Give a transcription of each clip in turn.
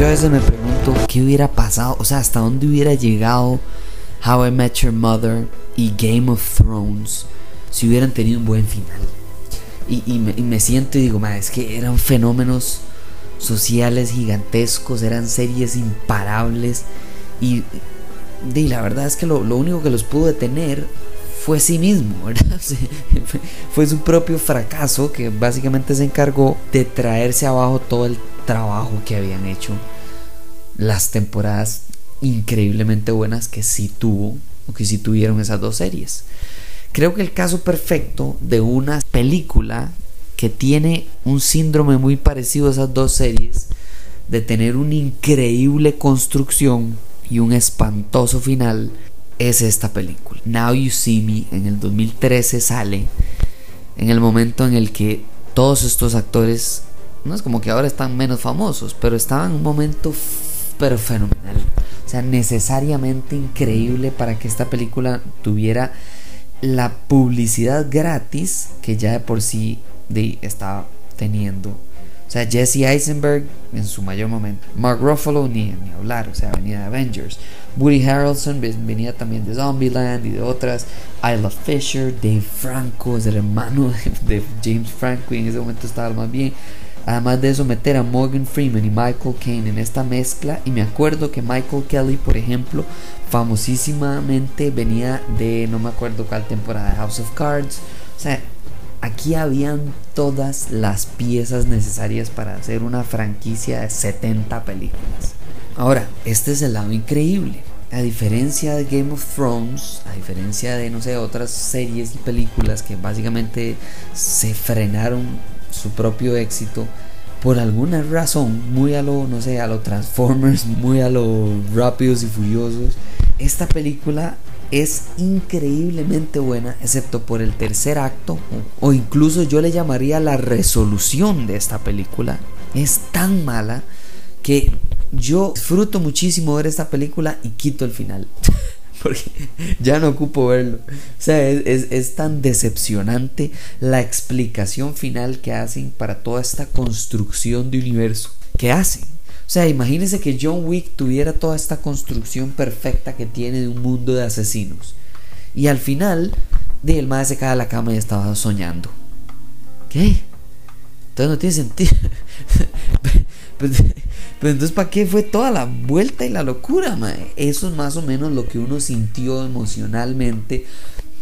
Yo a veces me pregunto qué hubiera pasado, o sea, hasta dónde hubiera llegado How I Met Your Mother y Game of Thrones si hubieran tenido un buen final. Y, me, siento y digo, es que eran fenómenos sociales gigantescos, eran series imparables y, la verdad es que lo, lo, único que los pudo detener fue sí mismo, ¿verdad? fue su propio fracaso que básicamente se encargó de traerse abajo todo el trabajo que habían hecho las temporadas increíblemente buenas que sí tuvo o que sí tuvieron esas dos series. Creo que el caso perfecto de una película que tiene un síndrome muy parecido a esas dos series, de tener una increíble construcción y un espantoso final, es esta película. Now You See Me en el 2013 sale en el momento en el que todos estos actores, no es como que ahora están menos famosos, pero estaban en un momento pero fenomenal. O sea, necesariamente increíble para que esta película tuviera la publicidad gratis que ya de por sí de, estaba teniendo. O sea, Jesse Eisenberg en su mayor momento. Mark Ruffalo ni, ni hablar, o sea, venía de Avengers. Woody Harrelson venía también de Zombieland y de otras. Isla Fisher, Dave Franco, es el hermano de, James Franco y en ese momento estaba más bien. Además de eso, meter a Morgan Freeman y Michael Caine en esta mezcla. Y me acuerdo que Michael Kelly, por ejemplo, famosísimamente venía de no me acuerdo cuál temporada de House of Cards. O sea, aquí habían todas las piezas necesarias para hacer una franquicia de 70 películas. Ahora, este es el lado increíble. A diferencia de Game of Thrones, a diferencia de, no sé, otras series y películas que básicamente se frenaron su propio éxito, por alguna razón, muy a lo, no sé, a lo Transformers, muy a lo Rápidos y Furiosos, esta película es increíblemente buena, excepto por el tercer acto, o incluso yo le llamaría la resolución de esta película. Es tan mala que yo disfruto muchísimo ver esta película y quito el final. Porque ya no ocupo verlo. O sea, es, es, tan decepcionante la explicación final que hacen para toda esta construcción de universo. que hacen? O sea, imagínense que John Wick tuviera toda esta construcción perfecta que tiene de un mundo de asesinos. Y al final, el madre se cae a la cama y estaba soñando. ¿Qué? Entonces no tiene sentido. Pero entonces, ¿para qué fue toda la vuelta y la locura? Eso es más o menos lo que uno sintió emocionalmente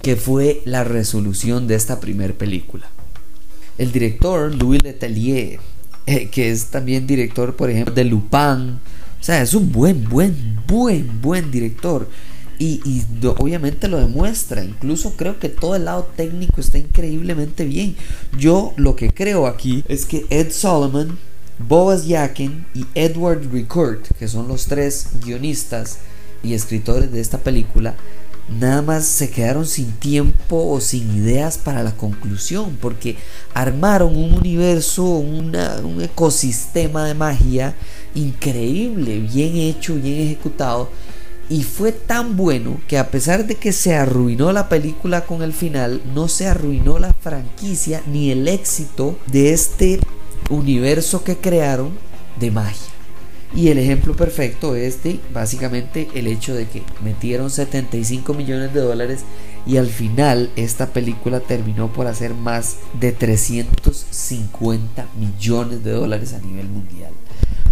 que fue la resolución de esta primer película. El director Louis Letellier eh, que es también director, por ejemplo, de Lupin. O sea, es un buen, buen, buen, buen director. Y, obviamente lo demuestra. Incluso creo que todo el lado técnico está increíblemente bien. Yo lo que creo aquí es que Ed Solomon, Boaz Yakin y Edward Ricourt, que son los tres guionistas y escritores de esta película, nada más se quedaron sin tiempo o sin ideas para la conclusión, porque armaron un universo, un ecosistema de magia increíble, bien hecho, bien ejecutado, y fue tan bueno que a pesar de que se arruinó la película con el final, no se arruinó la franquicia ni el éxito de este universo que crearon de magia. Y el ejemplo perfecto es de básicamente el hecho de que metieron 75 millones de dólares y al final esta película terminó por hacer más de 350 millones de dólares a nivel mundial.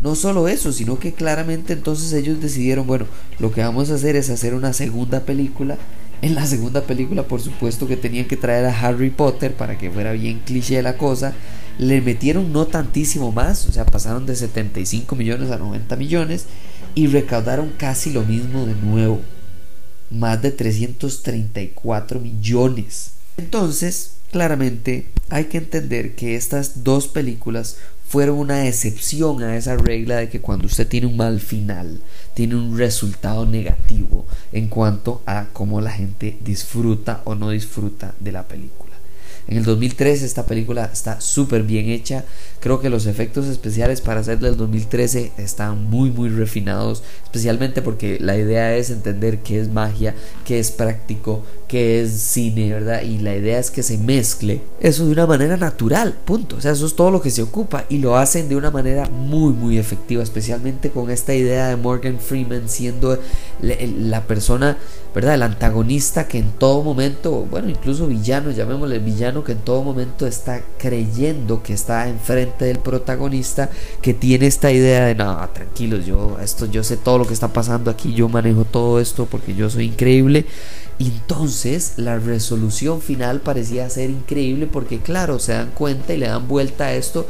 No solo eso, sino que claramente entonces ellos decidieron, bueno, lo que vamos a hacer es hacer una segunda película. En la segunda película, por supuesto que tenían que traer a Harry Potter para que fuera bien cliché la cosa le metieron no tantísimo más, o sea, pasaron de 75 millones a 90 millones y recaudaron casi lo mismo de nuevo, más de 334 millones. Entonces, claramente hay que entender que estas dos películas fueron una excepción a esa regla de que cuando usted tiene un mal final, tiene un resultado negativo en cuanto a cómo la gente disfruta o no disfruta de la película. En el 2013 esta película está súper bien hecha. Creo que los efectos especiales para hacer del 2013 están muy muy refinados. Especialmente porque la idea es entender qué es magia, qué es práctico, qué es cine, ¿verdad? Y la idea es que se mezcle eso de una manera natural, punto. O sea, eso es todo lo que se ocupa y lo hacen de una manera muy muy efectiva. Especialmente con esta idea de Morgan Freeman siendo la persona, ¿verdad? El antagonista que en todo momento, bueno, incluso villano, llamémosle villano que en todo momento está creyendo que está enfrente del protagonista, que tiene esta idea de, no, tranquilos, yo, esto, yo sé todo lo que está pasando aquí, yo manejo todo esto porque yo soy increíble. Entonces la resolución final parecía ser increíble porque claro, se dan cuenta y le dan vuelta a esto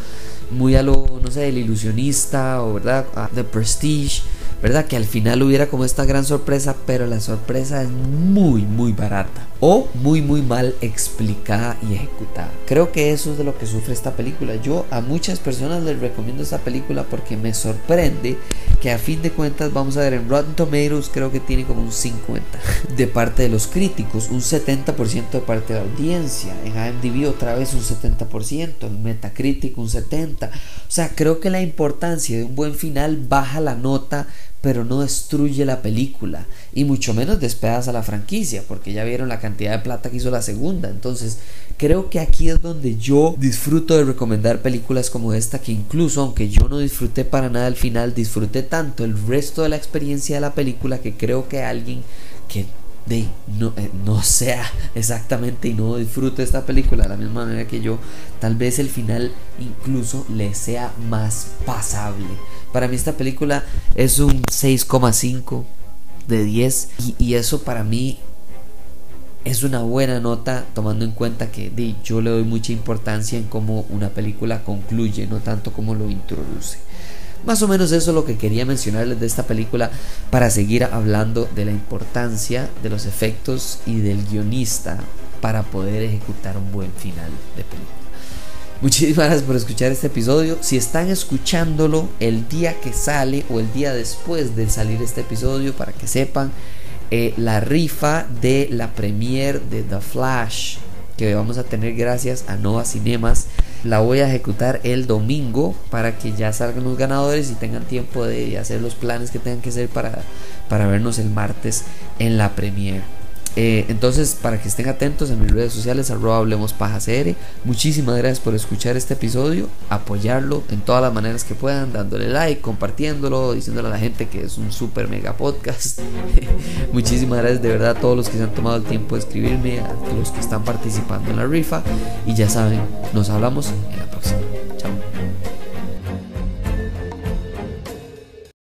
muy a lo, no sé, el ilusionista o verdad, a The Prestige ¿verdad? Que al final hubiera como esta gran sorpresa, pero la sorpresa es muy, muy barata o muy, muy mal explicada y ejecutada. Creo que eso es de lo que sufre esta película. Yo a muchas personas les recomiendo esta película porque me sorprende que a fin de cuentas, vamos a ver, en Rotten Tomatoes creo que tiene como un 50 de parte de los críticos, un 70% de parte de la audiencia, en IMDb otra vez un 70%, en Metacritic un 70%. O sea, creo que la importancia de un buen final baja la nota pero no destruye la película y mucho menos despedaza la franquicia porque ya vieron la cantidad de plata que hizo la segunda. Entonces creo que aquí es donde yo disfruto de recomendar películas como esta que incluso aunque yo no disfruté para nada el final disfruté tanto el resto de la experiencia de la película que creo que alguien que de no, eh, no sea exactamente y no disfrute esta película de la misma manera que yo, tal vez el final incluso le sea más pasable. Para mí esta película es un 6,5 de 10 y, eso para mí es una buena nota tomando en cuenta que yo le doy mucha importancia en cómo una película concluye, no tanto como lo introduce. Más o menos eso es lo que quería mencionarles de esta película para seguir hablando de la importancia de los efectos y del guionista para poder ejecutar un buen final de película. Muchísimas gracias por escuchar este episodio. Si están escuchándolo el día que sale o el día después de salir este episodio, para que sepan, eh, la rifa de la premiere de The Flash que vamos a tener gracias a Nova Cinemas la voy a ejecutar el domingo para que ya salgan los ganadores y tengan tiempo de hacer los planes que tengan que hacer para, para vernos el martes en la premiere. Eh, entonces, para que estén atentos en mis redes sociales, arroba hablemos paja CR. Muchísimas gracias por escuchar este episodio, apoyarlo en todas las maneras que puedan, dándole like, compartiéndolo, diciéndole a la gente que es un super mega podcast. Muchísimas gracias de verdad a todos los que se han tomado el tiempo de escribirme, a los que están participando en la rifa. Y ya saben, nos hablamos en la próxima.